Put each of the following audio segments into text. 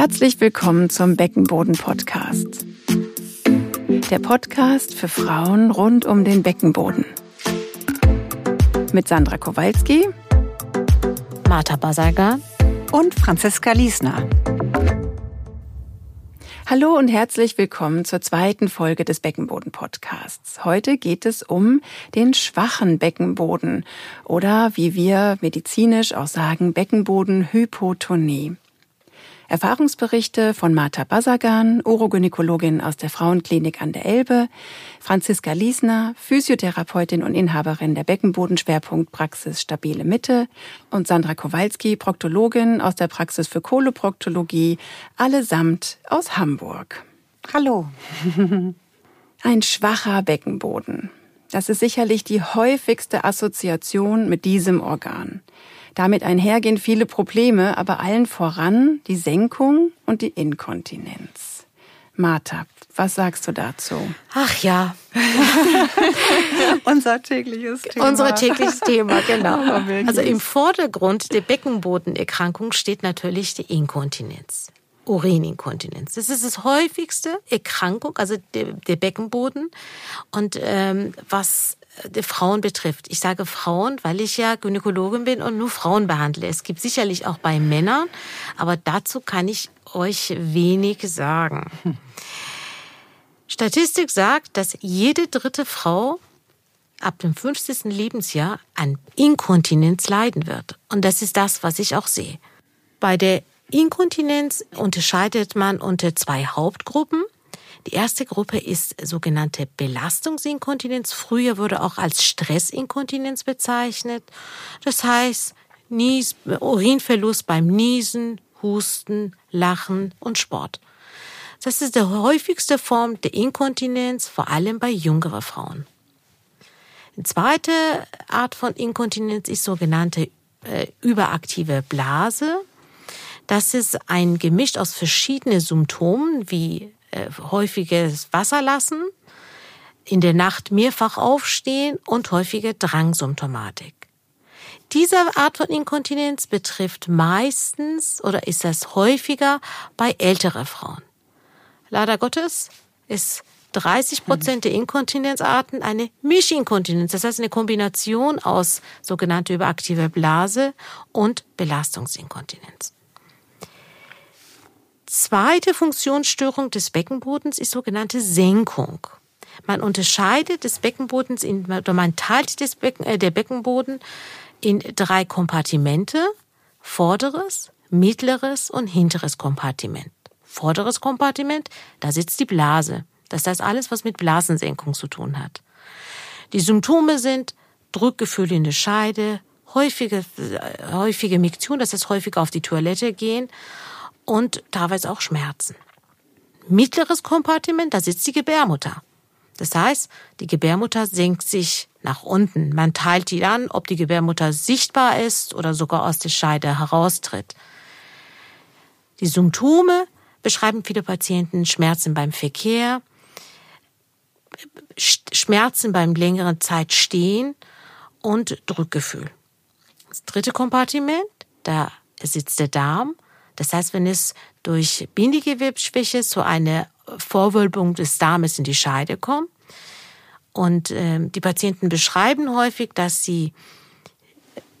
Herzlich willkommen zum Beckenboden-Podcast. Der Podcast für Frauen rund um den Beckenboden. Mit Sandra Kowalski, Martha Basagan und Franziska Liesner. Hallo und herzlich willkommen zur zweiten Folge des Beckenboden-Podcasts. Heute geht es um den schwachen Beckenboden oder wie wir medizinisch auch sagen, Beckenbodenhypotonie. Erfahrungsberichte von Martha Basagan, Urogynäkologin aus der Frauenklinik an der Elbe, Franziska Liesner, Physiotherapeutin und Inhaberin der Beckenbodenschwerpunktpraxis Stabile Mitte und Sandra Kowalski, Proktologin aus der Praxis für Kohleproktologie, allesamt aus Hamburg. Hallo. Ein schwacher Beckenboden. Das ist sicherlich die häufigste Assoziation mit diesem Organ. Damit einhergehen viele Probleme, aber allen voran die Senkung und die Inkontinenz. Martha, was sagst du dazu? Ach ja. Unser tägliches Thema. Unser tägliches Thema, genau. Also im Vordergrund der Beckenbodenerkrankung steht natürlich die Inkontinenz. Urininkontinenz. Das ist das häufigste Erkrankung, also der, der Beckenboden. Und ähm, was Frauen betrifft. Ich sage Frauen, weil ich ja Gynäkologin bin und nur Frauen behandle. Es gibt sicherlich auch bei Männern, aber dazu kann ich euch wenig sagen. Statistik sagt, dass jede dritte Frau ab dem 50. Lebensjahr an Inkontinenz leiden wird. Und das ist das, was ich auch sehe. Bei der Inkontinenz unterscheidet man unter zwei Hauptgruppen. Die erste Gruppe ist sogenannte Belastungsinkontinenz. Früher wurde auch als Stressinkontinenz bezeichnet. Das heißt, Nies, Urinverlust beim Niesen, Husten, Lachen und Sport. Das ist die häufigste Form der Inkontinenz, vor allem bei jüngeren Frauen. Die zweite Art von Inkontinenz ist sogenannte äh, überaktive Blase. Das ist ein Gemisch aus verschiedenen Symptomen wie häufiges Wasserlassen, in der Nacht mehrfach aufstehen und häufige Drangsymptomatik. Diese Art von Inkontinenz betrifft meistens oder ist das häufiger bei älteren Frauen. Leider Gottes ist 30 Prozent der Inkontinenzarten eine Mischinkontinenz, das heißt eine Kombination aus sogenannter überaktiver Blase und Belastungsinkontinenz. Zweite Funktionsstörung des Beckenbodens ist sogenannte Senkung. Man unterscheidet des Beckenbodens in, oder man teilt des Becken, äh, der Beckenboden in drei Kompartimente. Vorderes, mittleres und hinteres Kompartiment. Vorderes Kompartiment, da sitzt die Blase. Das heißt alles, was mit Blasensenkung zu tun hat. Die Symptome sind Drückgefühl in der Scheide, häufige, äh, häufige Miktion, das heißt häufig auf die Toilette gehen und teilweise auch Schmerzen. Mittleres Kompartiment, da sitzt die Gebärmutter. Das heißt, die Gebärmutter senkt sich nach unten. Man teilt die an, ob die Gebärmutter sichtbar ist oder sogar aus der Scheide heraustritt. Die Symptome beschreiben viele Patienten Schmerzen beim Verkehr, Schmerzen beim längeren Zeit stehen und Drückgefühl. Das dritte Kompartiment, da sitzt der Darm das heißt, wenn es durch Bindegewebsschwäche zu einer Vorwölbung des Darmes in die Scheide kommt und äh, die Patienten beschreiben häufig, dass sie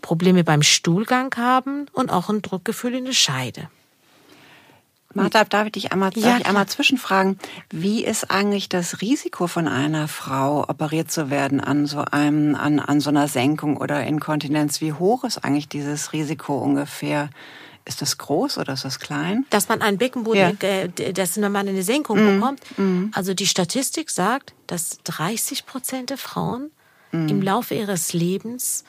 Probleme beim Stuhlgang haben und auch ein Druckgefühl in der Scheide. Martha, darf ich dich einmal, ja, ich einmal zwischenfragen? Wie ist eigentlich das Risiko von einer Frau operiert zu werden an so einem, an, an so einer Senkung oder Inkontinenz? Wie hoch ist eigentlich dieses Risiko ungefähr? Ist das groß oder ist das klein? Dass man einen Beckenboden, ja. Äh, dass man eine Senkung mm. bekommt. Mm. Also die Statistik sagt, dass 30 Prozent der Frauen mm. im Laufe ihres Lebens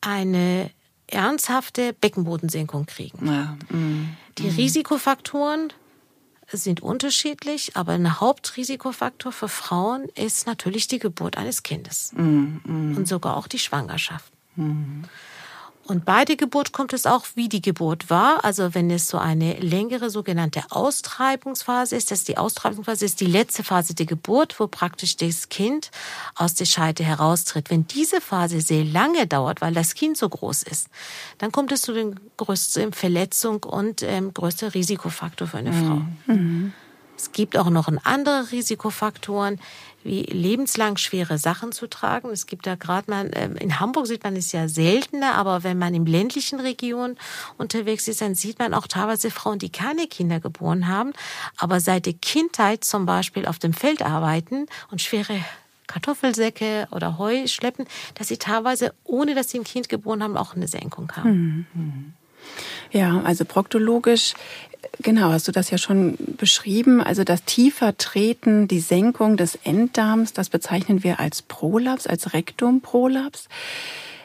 eine ernsthafte Beckenbodensenkung kriegen. Ja. Mm. Die mm. Risikofaktoren sind unterschiedlich, aber ein Hauptrisikofaktor für Frauen ist natürlich die Geburt eines Kindes mm. und sogar auch die Schwangerschaft. Und bei der Geburt kommt es auch, wie die Geburt war. Also wenn es so eine längere sogenannte Austreibungsphase ist, das ist die Austreibungsphase, ist die letzte Phase der Geburt, wo praktisch das Kind aus der Scheide heraustritt. Wenn diese Phase sehr lange dauert, weil das Kind so groß ist, dann kommt es zu den größten Verletzung und ähm, größter Risikofaktor für eine Frau. Mhm. Es gibt auch noch andere Risikofaktoren wie lebenslang schwere Sachen zu tragen. Es gibt da gerade mal, ähm, in Hamburg sieht man es ja seltener, aber wenn man in ländlichen Regionen unterwegs ist, dann sieht man auch teilweise Frauen, die keine Kinder geboren haben, aber seit der Kindheit zum Beispiel auf dem Feld arbeiten und schwere Kartoffelsäcke oder Heu schleppen, dass sie teilweise, ohne dass sie ein Kind geboren haben, auch eine Senkung haben. Mhm. Ja, also proktologisch Genau, hast du das ja schon beschrieben. Also das tiefer Treten, die Senkung des Enddarms, das bezeichnen wir als Prolaps, als Rektumprolaps.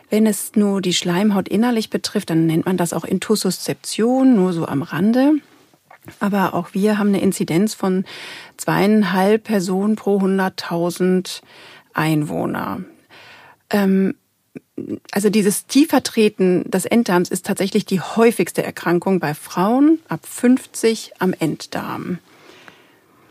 Wenn es nur die Schleimhaut innerlich betrifft, dann nennt man das auch Intussuszeption, nur so am Rande. Aber auch wir haben eine Inzidenz von zweieinhalb Personen pro 100.000 Einwohner. Ähm, also dieses Tiefertreten des Enddarms ist tatsächlich die häufigste Erkrankung bei Frauen ab 50 am Enddarm.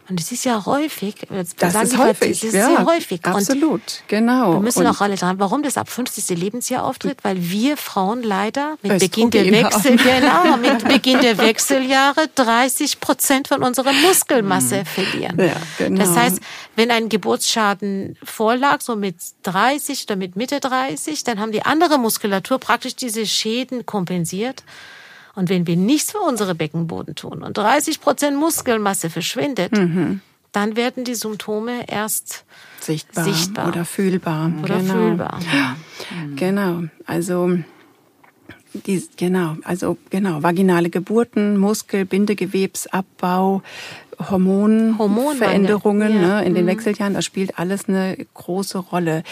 Und es ist ja häufig. Das ist häufig. Das ist ja, sehr häufig. Absolut, und genau. Wir müssen und auch alle dran, warum das ab 50. Lebensjahr auftritt, weil wir Frauen leider mit Beginn der Wechsel, genau, mit Beginn der Wechseljahre 30 Prozent von unserer Muskelmasse mhm. verlieren. Ja, genau. Das heißt, wenn ein Geburtsschaden vorlag, so mit 30 oder mit Mitte 30, dann haben die andere Muskulatur praktisch diese Schäden kompensiert. Und wenn wir nichts für unsere Beckenboden tun und 30 Prozent Muskelmasse verschwindet, mhm. dann werden die Symptome erst sichtbar, sichtbar. oder fühlbar. Oder genau. fühlbar. Ja. Genau. Also die, genau, also genau, vaginale Geburten, Muskel, Bindegewebsabbau, Hormonveränderungen ja. ne, in den mhm. Wechseljahren, das spielt alles eine große Rolle.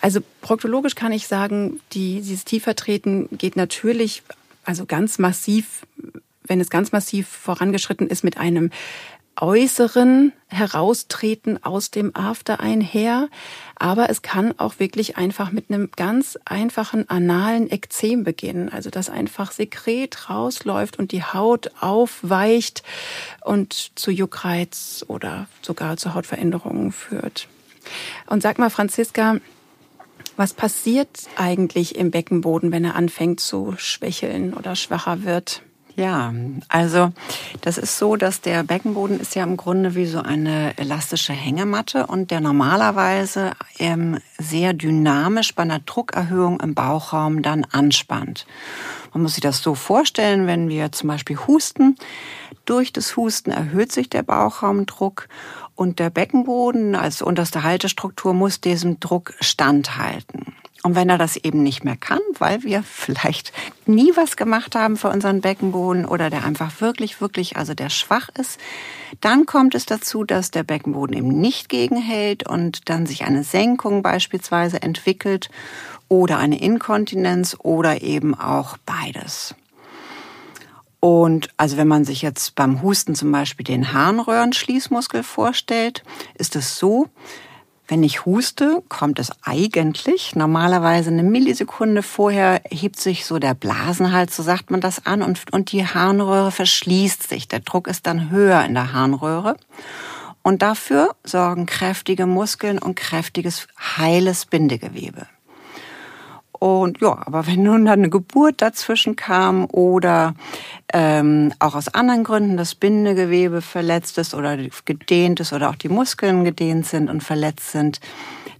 Also proktologisch kann ich sagen, die, dieses Tiefertreten geht natürlich also ganz massiv, wenn es ganz massiv vorangeschritten ist mit einem äußeren Heraustreten aus dem After einher, aber es kann auch wirklich einfach mit einem ganz einfachen analen Ekzem beginnen, also dass einfach Sekret rausläuft und die Haut aufweicht und zu Juckreiz oder sogar zu Hautveränderungen führt. Und sag mal, Franziska, was passiert eigentlich im Beckenboden, wenn er anfängt zu schwächeln oder schwacher wird? Ja, also das ist so, dass der Beckenboden ist ja im Grunde wie so eine elastische Hängematte und der normalerweise ähm, sehr dynamisch bei einer Druckerhöhung im Bauchraum dann anspannt. Man muss sich das so vorstellen, wenn wir zum Beispiel husten. Durch das Husten erhöht sich der Bauchraumdruck und der Beckenboden als unterste Haltestruktur muss diesem Druck standhalten. Und wenn er das eben nicht mehr kann, weil wir vielleicht nie was gemacht haben für unseren Beckenboden oder der einfach wirklich, wirklich, also der schwach ist, dann kommt es dazu, dass der Beckenboden eben nicht gegenhält und dann sich eine Senkung beispielsweise entwickelt oder eine Inkontinenz oder eben auch beides. Und also wenn man sich jetzt beim Husten zum Beispiel den Harnröhrenschließmuskel vorstellt, ist es so, wenn ich huste, kommt es eigentlich normalerweise eine Millisekunde vorher hebt sich so der Blasenhals, so sagt man das an, und, und die Harnröhre verschließt sich. Der Druck ist dann höher in der Harnröhre. Und dafür sorgen kräftige Muskeln und kräftiges, heiles Bindegewebe. Und ja, aber wenn nun dann eine Geburt dazwischen kam oder ähm, auch aus anderen Gründen das Bindegewebe verletzt ist oder gedehnt ist oder auch die Muskeln gedehnt sind und verletzt sind,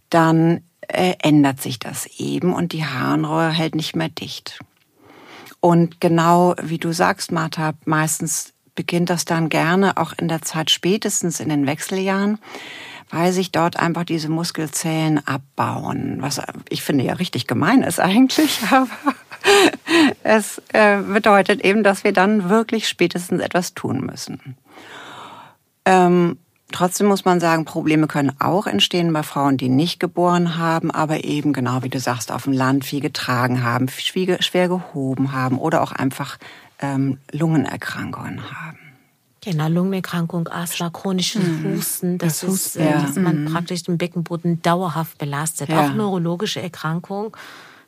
dann äh, ändert sich das eben und die Harnröhre hält nicht mehr dicht. Und genau wie du sagst, Martha, meistens beginnt das dann gerne auch in der Zeit spätestens in den Wechseljahren weil sich dort einfach diese Muskelzellen abbauen. Was ich finde ja richtig gemein ist eigentlich, aber es äh, bedeutet eben, dass wir dann wirklich spätestens etwas tun müssen. Ähm, trotzdem muss man sagen, Probleme können auch entstehen bei Frauen, die nicht geboren haben, aber eben genau wie du sagst, auf dem Land viel getragen haben, schwer gehoben haben oder auch einfach ähm, Lungenerkrankungen haben. Genau, Lungenerkrankung, Asthma, chronisches mhm. Husten, das, das ist, äh, ja. dass man mhm. praktisch den Beckenboden dauerhaft belastet. Ja. Auch neurologische Erkrankungen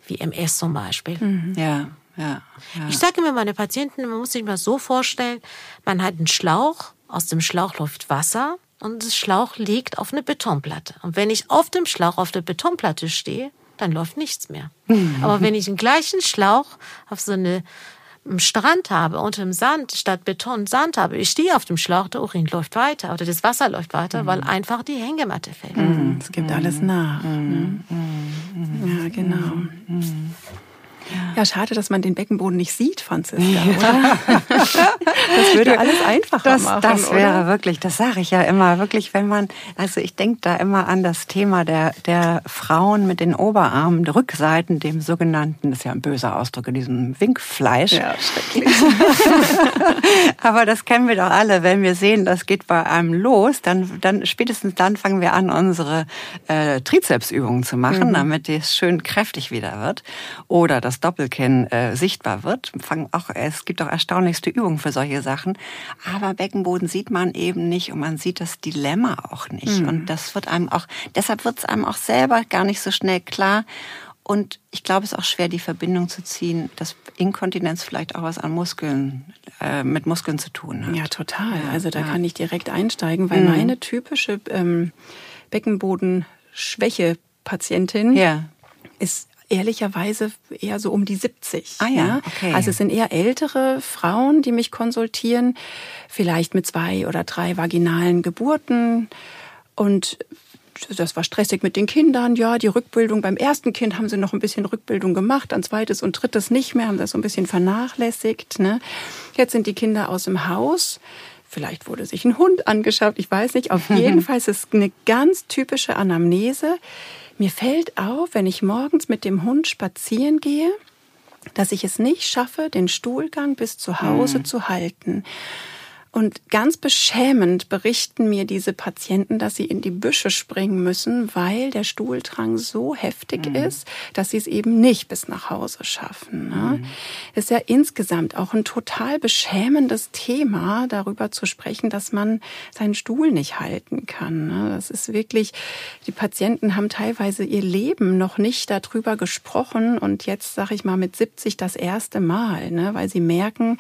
wie MS zum Beispiel. Mhm. Ja. Ja, ja. Ich sage immer meine Patienten, man muss sich mal so vorstellen, man hat einen Schlauch, aus dem Schlauch läuft Wasser und das Schlauch liegt auf eine Betonplatte. Und wenn ich auf dem Schlauch auf der Betonplatte stehe, dann läuft nichts mehr. Aber wenn ich den gleichen Schlauch auf so eine im Strand habe, unter dem Sand, statt Beton Sand habe, ich stehe auf dem Schlauch, der Urin läuft weiter oder das Wasser läuft weiter, mhm. weil einfach die Hängematte fällt. Mhm. Es gibt alles nach. Mhm. Ne? Ja, genau. Ja, schade, dass man den Beckenboden nicht sieht, Franziska, oder? das würde alles einfacher das, machen. Das wäre oder? wirklich, das sage ich ja immer, wirklich, wenn man, also ich denke da immer an das Thema der, der Frauen mit den Oberarmen, Rückseiten, dem sogenannten, das ist ja ein böser Ausdruck, in diesem Winkfleisch. Ja, schrecklich. Aber das kennen wir doch alle, wenn wir sehen, das geht bei einem los, dann, dann spätestens dann fangen wir an, unsere äh, Trizepsübungen zu machen, mhm. damit es schön kräftig wieder wird. Oder das Doppelkinn äh, sichtbar wird. Auch, es gibt auch erstaunlichste Übungen für solche Sachen. Aber Beckenboden sieht man eben nicht und man sieht das Dilemma auch nicht. Mhm. Und das wird einem auch, deshalb wird es einem auch selber gar nicht so schnell klar. Und ich glaube, es ist auch schwer, die Verbindung zu ziehen, dass Inkontinenz vielleicht auch was an Muskeln, äh, mit Muskeln zu tun hat. Ja, total. Also da ja. kann ich direkt einsteigen, weil mhm. meine typische ähm, Beckenbodenschwäche-Patientin ja. ist ehrlicherweise eher so um die 70. Ah ja, okay. Also es sind eher ältere Frauen, die mich konsultieren, vielleicht mit zwei oder drei vaginalen Geburten und das war stressig mit den Kindern, ja, die Rückbildung. Beim ersten Kind haben sie noch ein bisschen Rückbildung gemacht, ein zweites und drittes nicht mehr, haben das so ein bisschen vernachlässigt. Ne? Jetzt sind die Kinder aus dem Haus. Vielleicht wurde sich ein Hund angeschafft, ich weiß nicht. Auf jeden Fall ist es eine ganz typische Anamnese. Mir fällt auf, wenn ich morgens mit dem Hund spazieren gehe, dass ich es nicht schaffe, den Stuhlgang bis zu Hause mhm. zu halten. Und ganz beschämend berichten mir diese Patienten, dass sie in die Büsche springen müssen, weil der Stuhldrang so heftig mhm. ist, dass sie es eben nicht bis nach Hause schaffen. Ne? Mhm. Ist ja insgesamt auch ein total beschämendes Thema, darüber zu sprechen, dass man seinen Stuhl nicht halten kann. Ne? Das ist wirklich, die Patienten haben teilweise ihr Leben noch nicht darüber gesprochen und jetzt, sag ich mal, mit 70 das erste Mal, ne? weil sie merken,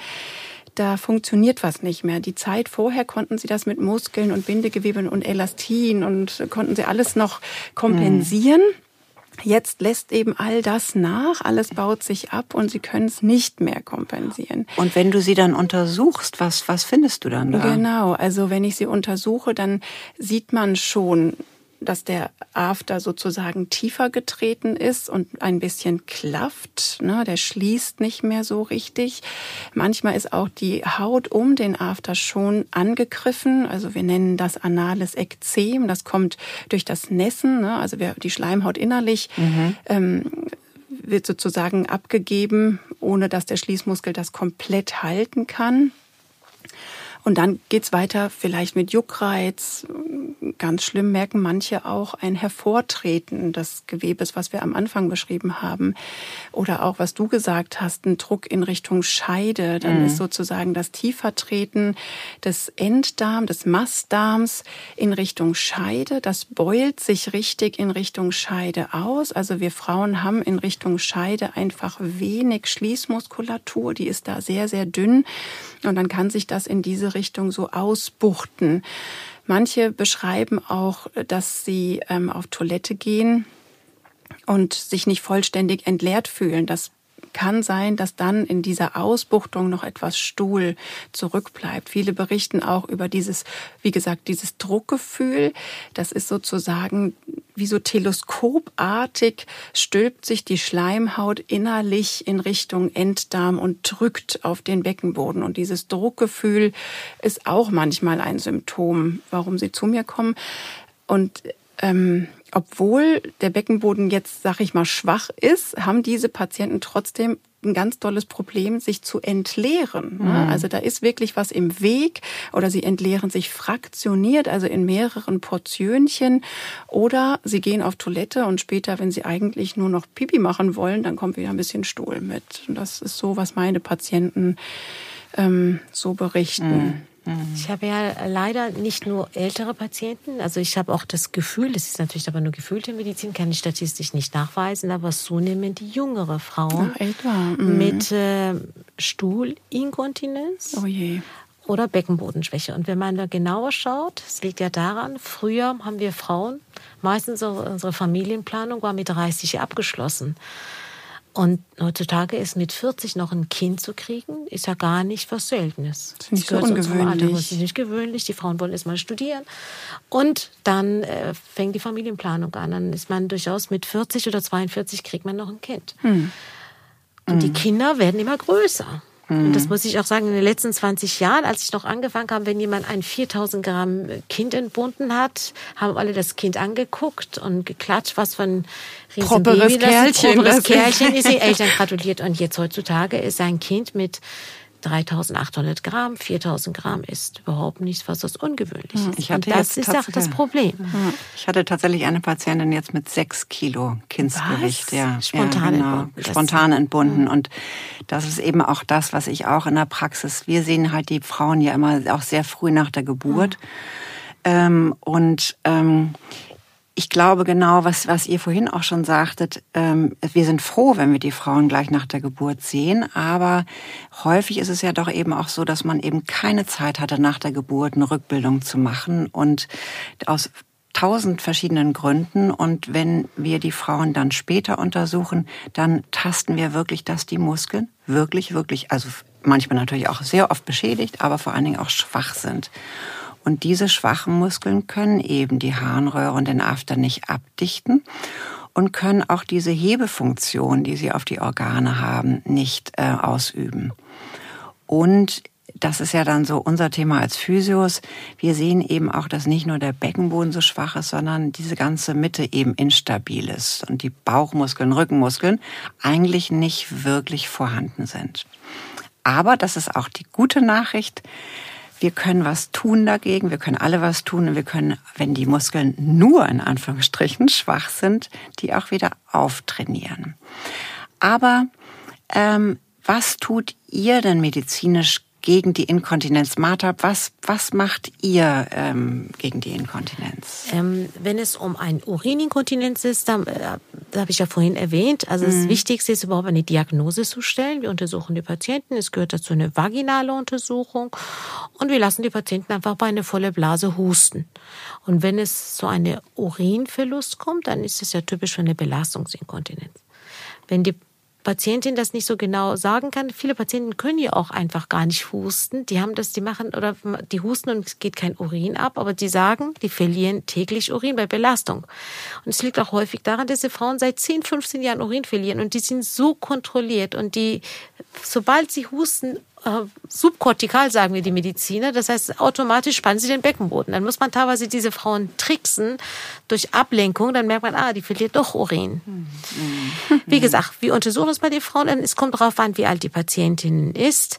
da funktioniert was nicht mehr. Die Zeit vorher konnten sie das mit Muskeln und Bindegeweben und Elastin und konnten sie alles noch kompensieren. Mhm. Jetzt lässt eben all das nach, alles baut sich ab und sie können es nicht mehr kompensieren. Und wenn du sie dann untersuchst, was, was findest du dann da? Genau, also wenn ich sie untersuche, dann sieht man schon dass der After sozusagen tiefer getreten ist und ein bisschen klafft. Ne? Der schließt nicht mehr so richtig. Manchmal ist auch die Haut um den After schon angegriffen. Also wir nennen das anales Ekzem. Das kommt durch das Nässen. Ne? Also wir, die Schleimhaut innerlich mhm. ähm, wird sozusagen abgegeben, ohne dass der Schließmuskel das komplett halten kann. Und dann geht's weiter vielleicht mit Juckreiz. Ganz schlimm merken manche auch ein Hervortreten des Gewebes, was wir am Anfang beschrieben haben. Oder auch, was du gesagt hast, ein Druck in Richtung Scheide. Dann mhm. ist sozusagen das Tiefertreten des Enddarm, des Mastdarms in Richtung Scheide. Das beult sich richtig in Richtung Scheide aus. Also wir Frauen haben in Richtung Scheide einfach wenig Schließmuskulatur. Die ist da sehr, sehr dünn. Und dann kann sich das in diese Richtung so ausbuchten. Manche beschreiben auch, dass sie ähm, auf Toilette gehen und sich nicht vollständig entleert fühlen. Das kann sein, dass dann in dieser Ausbuchtung noch etwas Stuhl zurückbleibt. Viele berichten auch über dieses, wie gesagt, dieses Druckgefühl. Das ist sozusagen wie so teleskopartig stülpt sich die Schleimhaut innerlich in Richtung Enddarm und drückt auf den Beckenboden. Und dieses Druckgefühl ist auch manchmal ein Symptom, warum sie zu mir kommen. Und ähm, obwohl der Beckenboden jetzt, sag ich mal, schwach ist, haben diese Patienten trotzdem ein ganz tolles Problem, sich zu entleeren. Ne? Mhm. Also da ist wirklich was im Weg oder sie entleeren sich fraktioniert, also in mehreren Portionchen oder sie gehen auf Toilette und später, wenn sie eigentlich nur noch Pipi machen wollen, dann kommt wieder ein bisschen Stuhl mit. Und das ist so, was meine Patienten ähm, so berichten. Mhm. Ich habe ja leider nicht nur ältere Patienten, also ich habe auch das Gefühl, das ist natürlich aber nur gefühlte Medizin, kann ich statistisch nicht nachweisen, aber zunehmend die jüngere Frauen Ach, mhm. mit äh, Stuhlinkontinenz. Oh oder Beckenbodenschwäche. Und wenn man da genauer schaut, es liegt ja daran, früher haben wir Frauen, meistens unsere Familienplanung war mit 30 abgeschlossen. Und heutzutage ist mit 40 noch ein Kind zu kriegen, ist ja gar nicht was Seltenes. Das ist nicht so ungewöhnlich. Das ist nicht gewöhnlich. Die Frauen wollen erstmal studieren. Und dann äh, fängt die Familienplanung an. Dann ist man durchaus mit 40 oder 42 kriegt man noch ein Kind. Hm. Und hm. die Kinder werden immer größer. Und das muss ich auch sagen, in den letzten 20 Jahren, als ich noch angefangen habe, wenn jemand ein 4000 Gramm Kind entbunden hat, haben alle das Kind angeguckt und geklatscht, was für ein Riesenbaby das Kerlchen, Kerlchen ist. Die Eltern gratuliert. Und jetzt heutzutage ist ein Kind mit 3800 Gramm, 4000 Gramm ist überhaupt nichts, was das ungewöhnlich ist. Ich hatte Und das ist auch das Problem. Ich hatte tatsächlich eine Patientin jetzt mit sechs Kilo Kindsgewicht. Was? Ja, spontan ja, genau. entbunden. Spontan entbunden. Und das ist eben auch das, was ich auch in der Praxis, wir sehen halt die Frauen ja immer auch sehr früh nach der Geburt. Mhm. Ähm, und ähm, ich glaube genau, was, was ihr vorhin auch schon sagtet, ähm, wir sind froh, wenn wir die Frauen gleich nach der Geburt sehen, aber häufig ist es ja doch eben auch so, dass man eben keine Zeit hatte, nach der Geburt eine Rückbildung zu machen und aus tausend verschiedenen Gründen. Und wenn wir die Frauen dann später untersuchen, dann tasten wir wirklich, dass die Muskeln wirklich, wirklich, also manchmal natürlich auch sehr oft beschädigt, aber vor allen Dingen auch schwach sind. Und diese schwachen Muskeln können eben die Harnröhre und den After nicht abdichten und können auch diese Hebefunktion, die sie auf die Organe haben, nicht äh, ausüben. Und das ist ja dann so unser Thema als Physios. Wir sehen eben auch, dass nicht nur der Beckenboden so schwach ist, sondern diese ganze Mitte eben instabil ist und die Bauchmuskeln, Rückenmuskeln eigentlich nicht wirklich vorhanden sind. Aber das ist auch die gute Nachricht wir können was tun dagegen, wir können alle was tun und wir können, wenn die Muskeln nur in Anführungsstrichen schwach sind, die auch wieder auftrainieren. Aber ähm, was tut ihr denn medizinisch gegen die Inkontinenz. Martha, was, was macht ihr ähm, gegen die Inkontinenz? Ähm, wenn es um ein Urininkontinenz ist, da, äh, da habe ich ja vorhin erwähnt, also mhm. das Wichtigste ist überhaupt eine Diagnose zu stellen. Wir untersuchen die Patienten, es gehört dazu eine vaginale Untersuchung und wir lassen die Patienten einfach bei einer volle Blase husten. Und wenn es zu einem Urinverlust kommt, dann ist es ja typisch für eine Belastungsinkontinenz. Wenn die Patientin das nicht so genau sagen kann. Viele Patienten können ja auch einfach gar nicht husten. Die haben das, die machen oder die husten und es geht kein Urin ab, aber die sagen, die verlieren täglich Urin bei Belastung. Und es liegt auch häufig daran, dass die Frauen seit 10, 15 Jahren Urin verlieren und die sind so kontrolliert und die, sobald sie husten, äh, subkortikal, sagen wir die Mediziner. Das heißt, automatisch spannen sie den Beckenboden. Dann muss man teilweise diese Frauen tricksen durch Ablenkung. Dann merkt man, ah, die verliert doch Urin. Wie gesagt, wir untersuchen es bei den Frauen. Es kommt darauf an, wie alt die Patientin ist.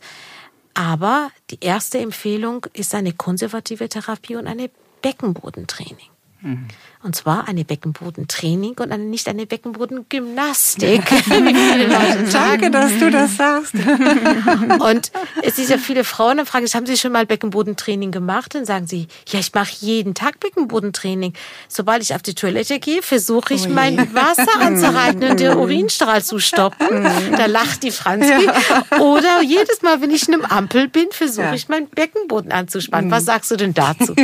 Aber die erste Empfehlung ist eine konservative Therapie und eine Beckenbodentraining. Mhm. Und zwar eine Beckenbodentraining und eine, nicht eine Beckenbodengymnastik. Danke, dass du das sagst. und es ist ja viele Frauen, dann fragen sie, haben Sie schon mal Beckenbodentraining gemacht? Dann sagen sie, ja, ich mache jeden Tag Beckenbodentraining. Sobald ich auf die Toilette gehe, versuche ich, oh mein Wasser anzuhalten und den Urinstrahl zu stoppen. da lacht die Franzi. Ja. Oder jedes Mal, wenn ich in einem Ampel bin, versuche ja. ich, meinen Beckenboden anzuspannen. Was sagst du denn dazu?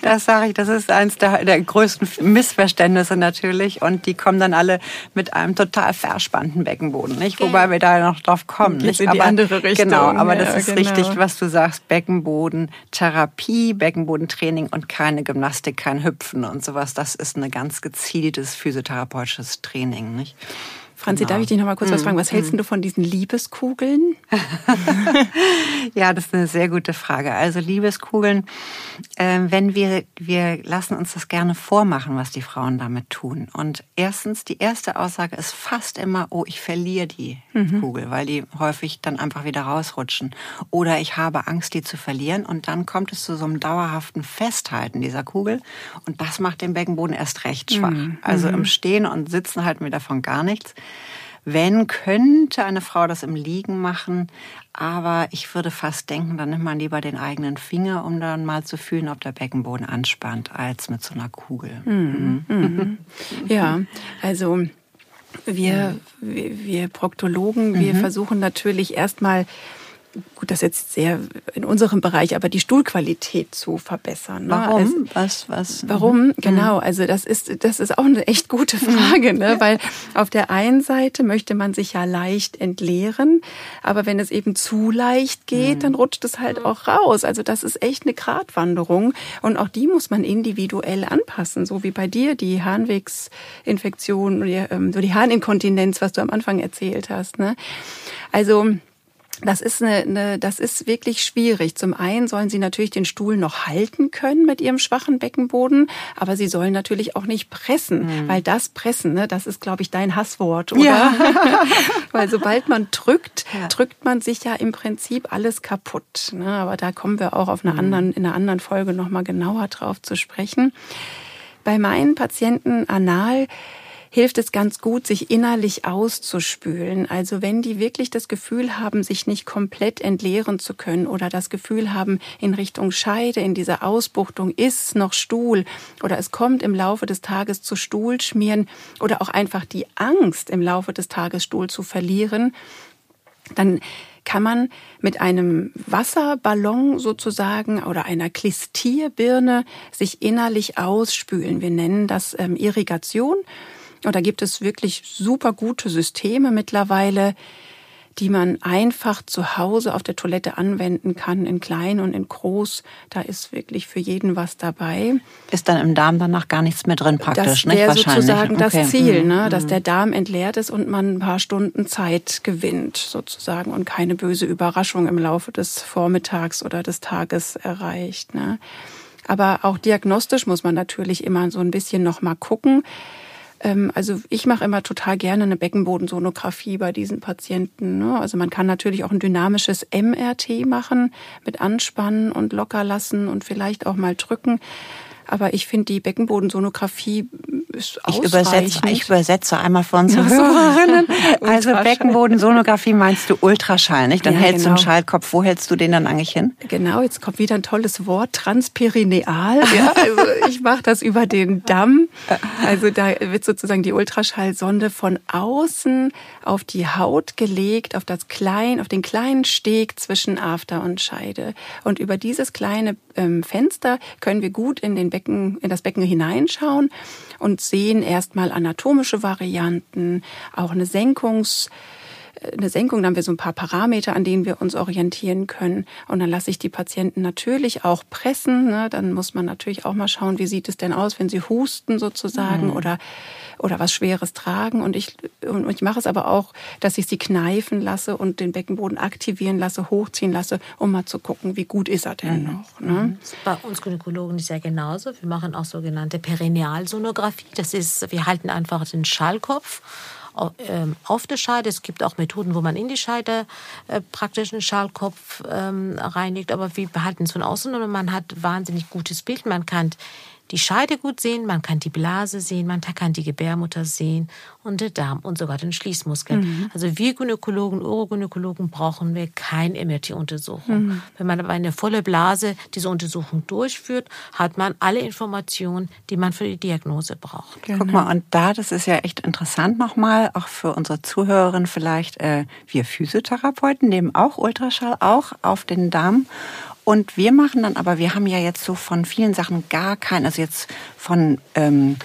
das sage ich, das ist eins der, der größten Missverständnisse natürlich. Und die kommen dann alle mit einem total verspannten Beckenboden, nicht? Okay. Wobei wir da noch drauf kommen. Nicht? In die aber, andere Richtung. Genau, aber das ist genau. richtig, was du sagst. Beckenbodentherapie, Beckenbodentraining und keine Gymnastik, kein Hüpfen und sowas. Das ist ein ganz gezieltes physiotherapeutisches Training, nicht? Franzi, genau. darf ich dich noch mal kurz was mhm. fragen? Was hältst mhm. du von diesen Liebeskugeln? ja, das ist eine sehr gute Frage. Also Liebeskugeln, äh, wenn wir, wir lassen uns das gerne vormachen, was die Frauen damit tun. Und erstens, die erste Aussage ist fast immer, oh, ich verliere die mhm. Kugel, weil die häufig dann einfach wieder rausrutschen. Oder ich habe Angst, die zu verlieren. Und dann kommt es zu so einem dauerhaften Festhalten dieser Kugel. Und das macht den Beckenboden erst recht schwach. Mhm. Also im mhm. Stehen und Sitzen halten wir davon gar nichts. Wenn, könnte eine Frau das im Liegen machen. Aber ich würde fast denken, dann nimmt man lieber den eigenen Finger, um dann mal zu fühlen, ob der Beckenboden anspannt, als mit so einer Kugel. Mhm. Mhm. Ja, also wir, wir, Proktologen, wir mhm. versuchen natürlich erstmal gut, das ist jetzt sehr in unserem Bereich, aber die Stuhlqualität zu verbessern. Ne? Warum? Also, was, was? Warum? Mhm. Genau. Also das ist, das ist auch eine echt gute Frage, ne? Weil auf der einen Seite möchte man sich ja leicht entleeren, aber wenn es eben zu leicht geht, mhm. dann rutscht es halt auch raus. Also das ist echt eine Gratwanderung und auch die muss man individuell anpassen, so wie bei dir die Harnwegsinfektion oder die, ähm, die Harninkontinenz, was du am Anfang erzählt hast. Ne? Also das ist eine, eine, das ist wirklich schwierig. Zum einen sollen sie natürlich den Stuhl noch halten können mit ihrem schwachen Beckenboden, aber sie sollen natürlich auch nicht pressen, mhm. weil das Pressen, ne, das ist, glaube ich, dein Hasswort, oder? Ja. weil sobald man drückt, ja. drückt man sich ja im Prinzip alles kaputt. Ne? Aber da kommen wir auch auf einer mhm. anderen, in einer anderen Folge noch mal genauer drauf zu sprechen. Bei meinen Patienten anal hilft es ganz gut, sich innerlich auszuspülen. Also wenn die wirklich das Gefühl haben, sich nicht komplett entleeren zu können oder das Gefühl haben, in Richtung Scheide, in dieser Ausbuchtung ist noch Stuhl oder es kommt im Laufe des Tages zu Stuhlschmieren oder auch einfach die Angst, im Laufe des Tages Stuhl zu verlieren, dann kann man mit einem Wasserballon sozusagen oder einer Klistierbirne sich innerlich ausspülen. Wir nennen das ähm, Irrigation. Und da gibt es wirklich super gute Systeme mittlerweile, die man einfach zu Hause auf der Toilette anwenden kann, in klein und in groß. Da ist wirklich für jeden was dabei. Ist dann im Darm danach gar nichts mehr drin praktisch, das nicht? Das wäre sozusagen okay. das Ziel, ne? Mhm. dass der Darm entleert ist und man ein paar Stunden Zeit gewinnt sozusagen und keine böse Überraschung im Laufe des Vormittags oder des Tages erreicht. Ne? Aber auch diagnostisch muss man natürlich immer so ein bisschen noch mal gucken also ich mache immer total gerne eine Beckenbodensonographie bei diesen Patienten. Ne? Also man kann natürlich auch ein dynamisches MRT machen mit Anspannen und locker lassen und vielleicht auch mal drücken. Aber ich finde die Beckenbodensonographie ist ich übersetze, ich übersetze einmal für unsere Hörerinnen. Also Beckenbodensonographie meinst du Ultraschall, nicht? Dann ja, hältst genau. du einen Schallkopf. Wo hältst du den dann eigentlich hin? Genau, jetzt kommt wieder ein tolles Wort, transperineal. Ja, also ich mache das über den Damm. Also da wird sozusagen die Ultraschallsonde von außen auf die Haut gelegt, auf das klein, auf den kleinen Steg zwischen After und Scheide. Und über dieses kleine ähm, Fenster können wir gut in den Becken, in das Becken hineinschauen und sehen erstmal anatomische Varianten, auch eine Senkungs eine Senkung, dann haben wir so ein paar Parameter, an denen wir uns orientieren können. Und dann lasse ich die Patienten natürlich auch pressen. Ne? Dann muss man natürlich auch mal schauen, wie sieht es denn aus, wenn sie husten sozusagen mhm. oder, oder was Schweres tragen. Und ich, und ich mache es aber auch, dass ich sie kneifen lasse und den Beckenboden aktivieren lasse, hochziehen lasse, um mal zu gucken, wie gut ist er denn mhm. noch. Ne? Mhm. Bei uns Gynäkologen ist ja genauso. Wir machen auch sogenannte Perinealsonographie. Das ist, wir halten einfach den Schallkopf auf der Scheide. Es gibt auch Methoden, wo man in die Scheide äh, praktisch einen Schallkopf ähm, reinigt, aber wir behalten es von außen und man hat wahnsinnig gutes Bild. Man kann die Scheide gut sehen, man kann die Blase sehen, man kann die Gebärmutter sehen und den Darm und sogar den Schließmuskel. Mhm. Also wir Gynäkologen, Urogynäkologen brauchen wir keine MRT-Untersuchung. Mhm. Wenn man aber eine volle Blase diese Untersuchung durchführt, hat man alle Informationen, die man für die Diagnose braucht. Genau. Guck mal, und da, das ist ja echt interessant nochmal, auch für unsere Zuhörerinnen vielleicht, äh, wir Physiotherapeuten nehmen auch Ultraschall auch auf den Darm und wir machen dann aber, wir haben ja jetzt so von vielen Sachen gar kein, also jetzt von ähm,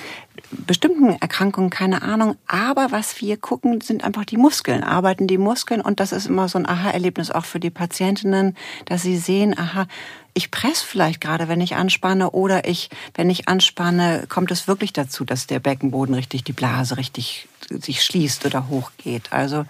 bestimmten Erkrankungen keine Ahnung. Aber was wir gucken, sind einfach die Muskeln, arbeiten die Muskeln. Und das ist immer so ein Aha-Erlebnis auch für die Patientinnen, dass sie sehen, aha, ich presse vielleicht gerade, wenn ich anspanne oder ich, wenn ich anspanne, kommt es wirklich dazu, dass der Beckenboden richtig, die Blase richtig sich schließt oder hochgeht. Also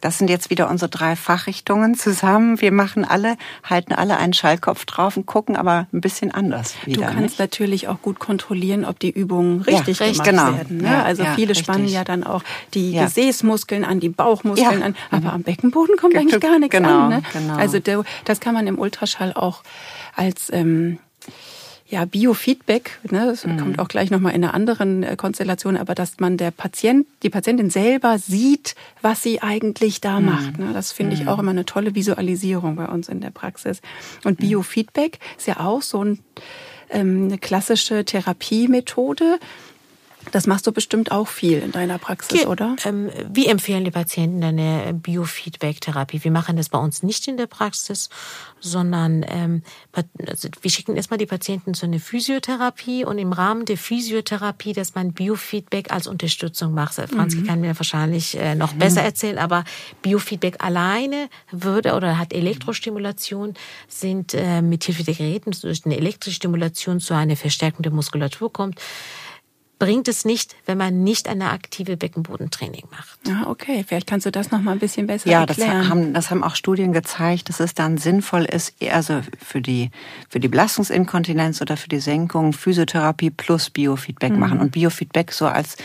das sind jetzt wieder unsere drei Fachrichtungen zusammen. Wir machen alle, halten alle einen Schallkopf drauf und gucken aber ein bisschen anders wieder. Du kannst nicht? natürlich auch gut kontrollieren, ob die Übungen richtig ja, gemacht genau. werden. Ne? Ja, also ja, viele richtig. spannen ja dann auch die Gesäßmuskeln an, die Bauchmuskeln an, aber am Beckenboden kommt eigentlich gar nichts genau, an. Ne? Genau. Also das kann man im Ultraschall auch als ähm, ja, Biofeedback, ne, das mhm. kommt auch gleich nochmal in einer anderen äh, Konstellation, aber dass man der Patient, die Patientin selber sieht, was sie eigentlich da mhm. macht. Ne, das finde ich mhm. auch immer eine tolle Visualisierung bei uns in der Praxis. Und mhm. Biofeedback ist ja auch so ein, ähm, eine klassische Therapiemethode, das machst du bestimmt auch viel in deiner Praxis, Ge oder? Ähm, wir empfehlen die Patienten eine Biofeedback-Therapie. Wir machen das bei uns nicht in der Praxis, sondern ähm, also wir schicken erstmal die Patienten zu einer Physiotherapie und im Rahmen der Physiotherapie, dass man Biofeedback als Unterstützung macht. Franzi mhm. kann mir wahrscheinlich äh, noch mhm. besser erzählen, aber Biofeedback alleine würde oder hat Elektrostimulation, sind äh, mit Hilfe der Geräten durch eine elektrische Stimulation zu einer Verstärkung der Muskulatur kommt bringt es nicht, wenn man nicht eine aktive Beckenbodentraining macht. Ah, okay. Vielleicht kannst du das noch mal ein bisschen besser ja, erklären. Ja, das haben, das haben auch Studien gezeigt, dass es dann sinnvoll ist, also für die, für die Belastungsinkontinenz oder für die Senkung Physiotherapie plus Biofeedback mhm. machen. Und Biofeedback so als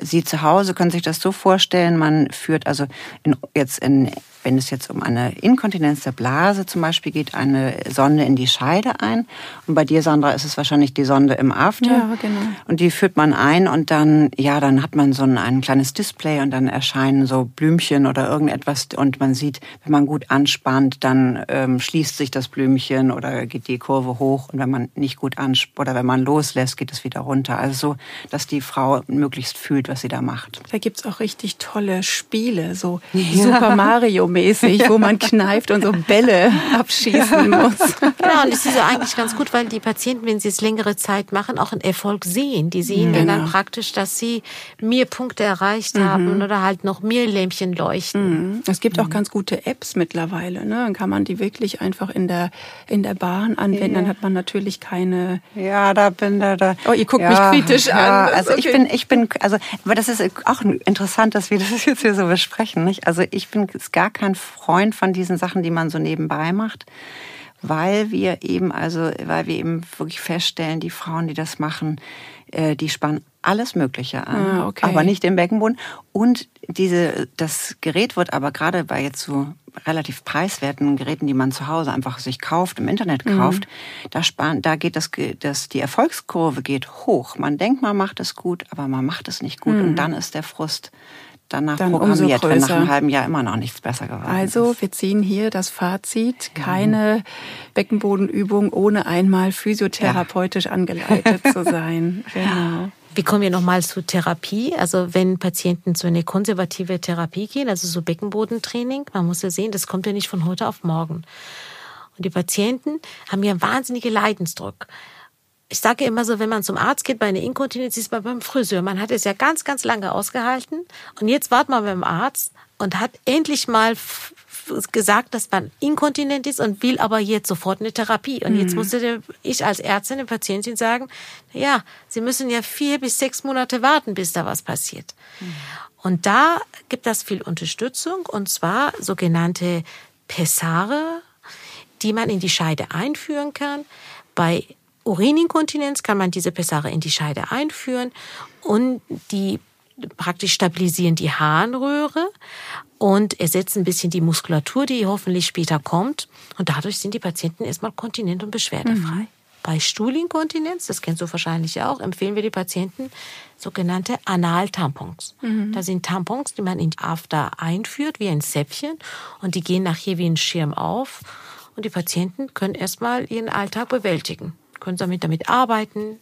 Sie zu Hause können sich das so vorstellen, man führt also in, jetzt in wenn es jetzt um eine Inkontinenz der Blase zum Beispiel geht, eine Sonde in die Scheide ein. Und bei dir, Sandra, ist es wahrscheinlich die Sonde im After. Ja, genau. Und die führt man ein und dann, ja, dann hat man so ein, ein kleines Display und dann erscheinen so Blümchen oder irgendetwas und man sieht, wenn man gut anspannt, dann ähm, schließt sich das Blümchen oder geht die Kurve hoch und wenn man nicht gut anspannt oder wenn man loslässt, geht es wieder runter. Also so, dass die Frau möglichst fühlt, was sie da macht. Da gibt's auch richtig tolle Spiele, so ja. Super Mario mäßig, wo man kneift und so Bälle abschießen muss. Genau, und das ist ja eigentlich ganz gut, weil die Patienten, wenn sie es längere Zeit machen, auch einen Erfolg sehen. Die sehen genau. dann praktisch, dass sie mehr Punkte erreicht mhm. haben oder halt noch mehr Lämpchen leuchten. Mhm. Es gibt auch mhm. ganz gute Apps mittlerweile. Ne? Dann kann man die wirklich einfach in der, in der Bahn anwenden. Ja. Dann hat man natürlich keine... Ja, da bin da... da. Oh, ihr guckt ja, mich kritisch ja, an. Also okay. ich bin, ich bin, also, aber das ist auch interessant, dass wir das jetzt hier so besprechen. Nicht? Also ich bin gar kein kein Freund von diesen Sachen, die man so nebenbei macht, weil wir eben also, weil wir eben wirklich feststellen, die Frauen, die das machen, äh, die spannen alles Mögliche an, ah, okay. aber nicht den Beckenboden. Und diese, das Gerät wird aber gerade bei jetzt so relativ preiswerten Geräten, die man zu Hause einfach sich kauft, im Internet mhm. kauft, mhm. da, sparen, da geht das, das, die Erfolgskurve geht hoch. Man denkt, man macht es gut, aber man macht es nicht gut mhm. und dann ist der Frust danach dann programmiert, wenn nach einem halben Jahr immer noch nichts besser geworden Also ist. wir ziehen hier das Fazit, keine mhm. Beckenbodenübung ohne einmal physiotherapeutisch ja. angeleitet zu sein. Genau. Wir kommen ja nochmal zur Therapie. Also wenn Patienten zu einer konservative Therapie gehen, also so Beckenbodentraining, man muss ja sehen, das kommt ja nicht von heute auf morgen. Und die Patienten haben ja wahnsinnige Leidensdruck ich sage immer so, wenn man zum Arzt geht bei einer Inkontinenz, ist man beim Friseur. Man hat es ja ganz, ganz lange ausgehalten. Und jetzt wartet man beim Arzt und hat endlich mal gesagt, dass man inkontinent ist und will aber jetzt sofort eine Therapie. Und mhm. jetzt musste ich als Ärztin der Patientin sagen, ja, Sie müssen ja vier bis sechs Monate warten, bis da was passiert. Mhm. Und da gibt es viel Unterstützung und zwar sogenannte Pessare, die man in die Scheide einführen kann. Bei Urininkontinenz kann man diese Pessare in die Scheide einführen und die praktisch stabilisieren die Harnröhre und ersetzen ein bisschen die Muskulatur, die hoffentlich später kommt. Und dadurch sind die Patienten erstmal kontinent- und beschwerdefrei. Mhm. Bei Stuhlinkontinenz, das kennst du wahrscheinlich auch, empfehlen wir die Patienten sogenannte Analtampons. Mhm. Da sind Tampons, die man in die After einführt, wie ein Zäpfchen, und die gehen nachher wie ein Schirm auf. Und die Patienten können erstmal ihren Alltag bewältigen können damit, damit arbeiten,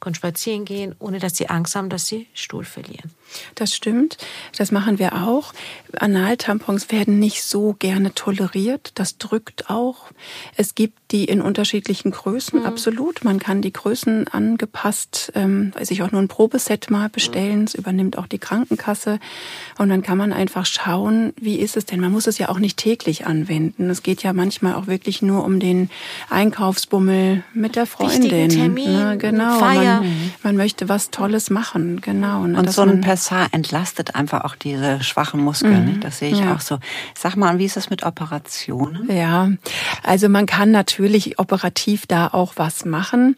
können spazieren gehen, ohne dass sie Angst haben, dass sie Stuhl verlieren. Das stimmt. Das machen wir auch. Analtampons werden nicht so gerne toleriert. Das drückt auch. Es gibt die in unterschiedlichen Größen, mhm. absolut. Man kann die Größen angepasst, ähm, sich auch nur ein Probeset mal bestellen. Mhm. Das übernimmt auch die Krankenkasse. Und dann kann man einfach schauen, wie ist es denn? Man muss es ja auch nicht täglich anwenden. Es geht ja manchmal auch wirklich nur um den Einkaufsbummel mit der Freundin. Termin, Na, genau. Feier. Man, man, möchte was Tolles machen. Genau. Ne, Und so ein Pessar entlastet einfach auch diese schwachen Muskeln. Mhm. Das sehe ich ja. auch so. Sag mal, wie ist das mit Operationen? Ja, also man kann natürlich operativ da auch was machen.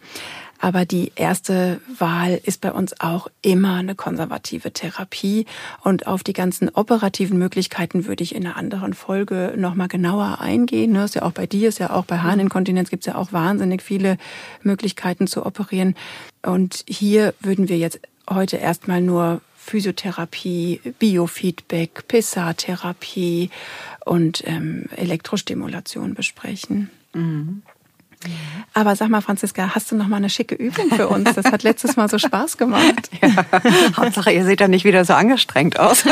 Aber die erste Wahl ist bei uns auch immer eine konservative Therapie. Und auf die ganzen operativen Möglichkeiten würde ich in einer anderen Folge nochmal genauer eingehen. Das ne, ist ja auch bei dir, ist ja auch bei Harninkontinenz gibt es ja auch wahnsinnig viele Möglichkeiten zu operieren. Und hier würden wir jetzt heute erstmal nur Physiotherapie, Biofeedback, PSA-Therapie und ähm, Elektrostimulation besprechen. Mhm. Aber sag mal, Franziska, hast du noch mal eine schicke Übung für uns? Das hat letztes Mal so Spaß gemacht. Ja, Hauptsache, ihr seht ja nicht wieder so angestrengt aus.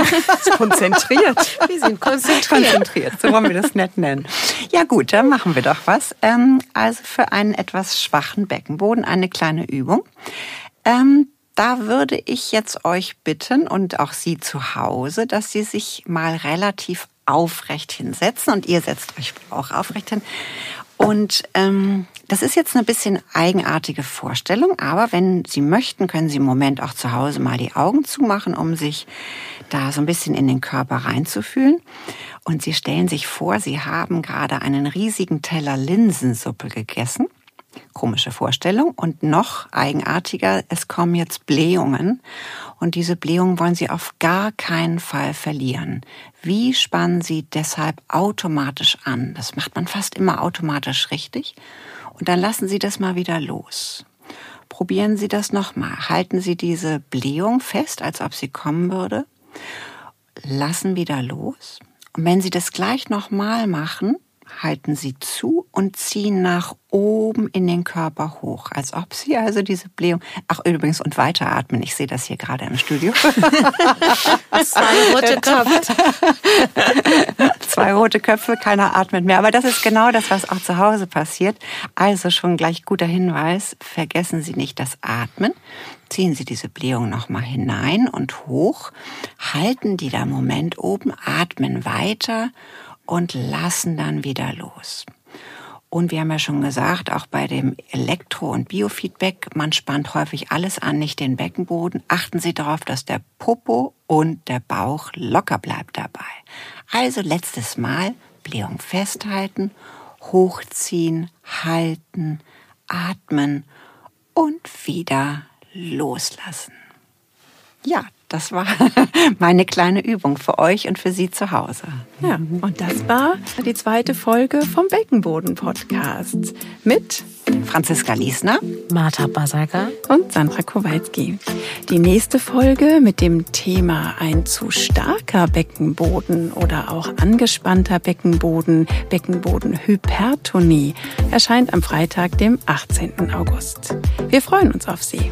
konzentriert. Wir sind konzentriert. Konzentriert, so wollen wir das nett nennen. Ja gut, dann machen wir doch was. Ähm, also für einen etwas schwachen Beckenboden eine kleine Übung. Da würde ich jetzt euch bitten und auch Sie zu Hause, dass Sie sich mal relativ aufrecht hinsetzen und ihr setzt euch auch aufrecht hin. Und ähm, das ist jetzt eine bisschen eigenartige Vorstellung, aber wenn Sie möchten, können Sie im Moment auch zu Hause mal die Augen zumachen, um sich da so ein bisschen in den Körper reinzufühlen. Und Sie stellen sich vor, Sie haben gerade einen riesigen Teller Linsensuppe gegessen Komische Vorstellung. Und noch eigenartiger, es kommen jetzt Blähungen. Und diese Blähungen wollen Sie auf gar keinen Fall verlieren. Wie spannen Sie deshalb automatisch an? Das macht man fast immer automatisch richtig. Und dann lassen Sie das mal wieder los. Probieren Sie das nochmal. Halten Sie diese Blähung fest, als ob sie kommen würde. Lassen wieder los. Und wenn Sie das gleich nochmal machen, halten Sie zu und ziehen nach oben in den Körper hoch, als ob Sie also diese Blähung, ach übrigens und weiteratmen, ich sehe das hier gerade im Studio. Zwei rote Köpfe. Zwei rote Köpfe, keiner atmet mehr. Aber das ist genau das, was auch zu Hause passiert. Also schon gleich guter Hinweis, vergessen Sie nicht das Atmen. Ziehen Sie diese Blähung nochmal hinein und hoch, halten die da Moment oben, atmen weiter und lassen dann wieder los. Und wir haben ja schon gesagt, auch bei dem Elektro- und Biofeedback, man spannt häufig alles an, nicht den Beckenboden. Achten Sie darauf, dass der Popo und der Bauch locker bleibt dabei. Also letztes Mal Blähung festhalten, hochziehen, halten, atmen und wieder loslassen. Ja, das war meine kleine Übung für euch und für Sie zu Hause. Ja, und das war die zweite Folge vom Beckenboden-Podcast mit Franziska Liesner, Martha Basager und Sandra Kowalski. Die nächste Folge mit dem Thema ein zu starker Beckenboden oder auch angespannter Beckenboden, Beckenbodenhypertonie, erscheint am Freitag, dem 18. August. Wir freuen uns auf Sie.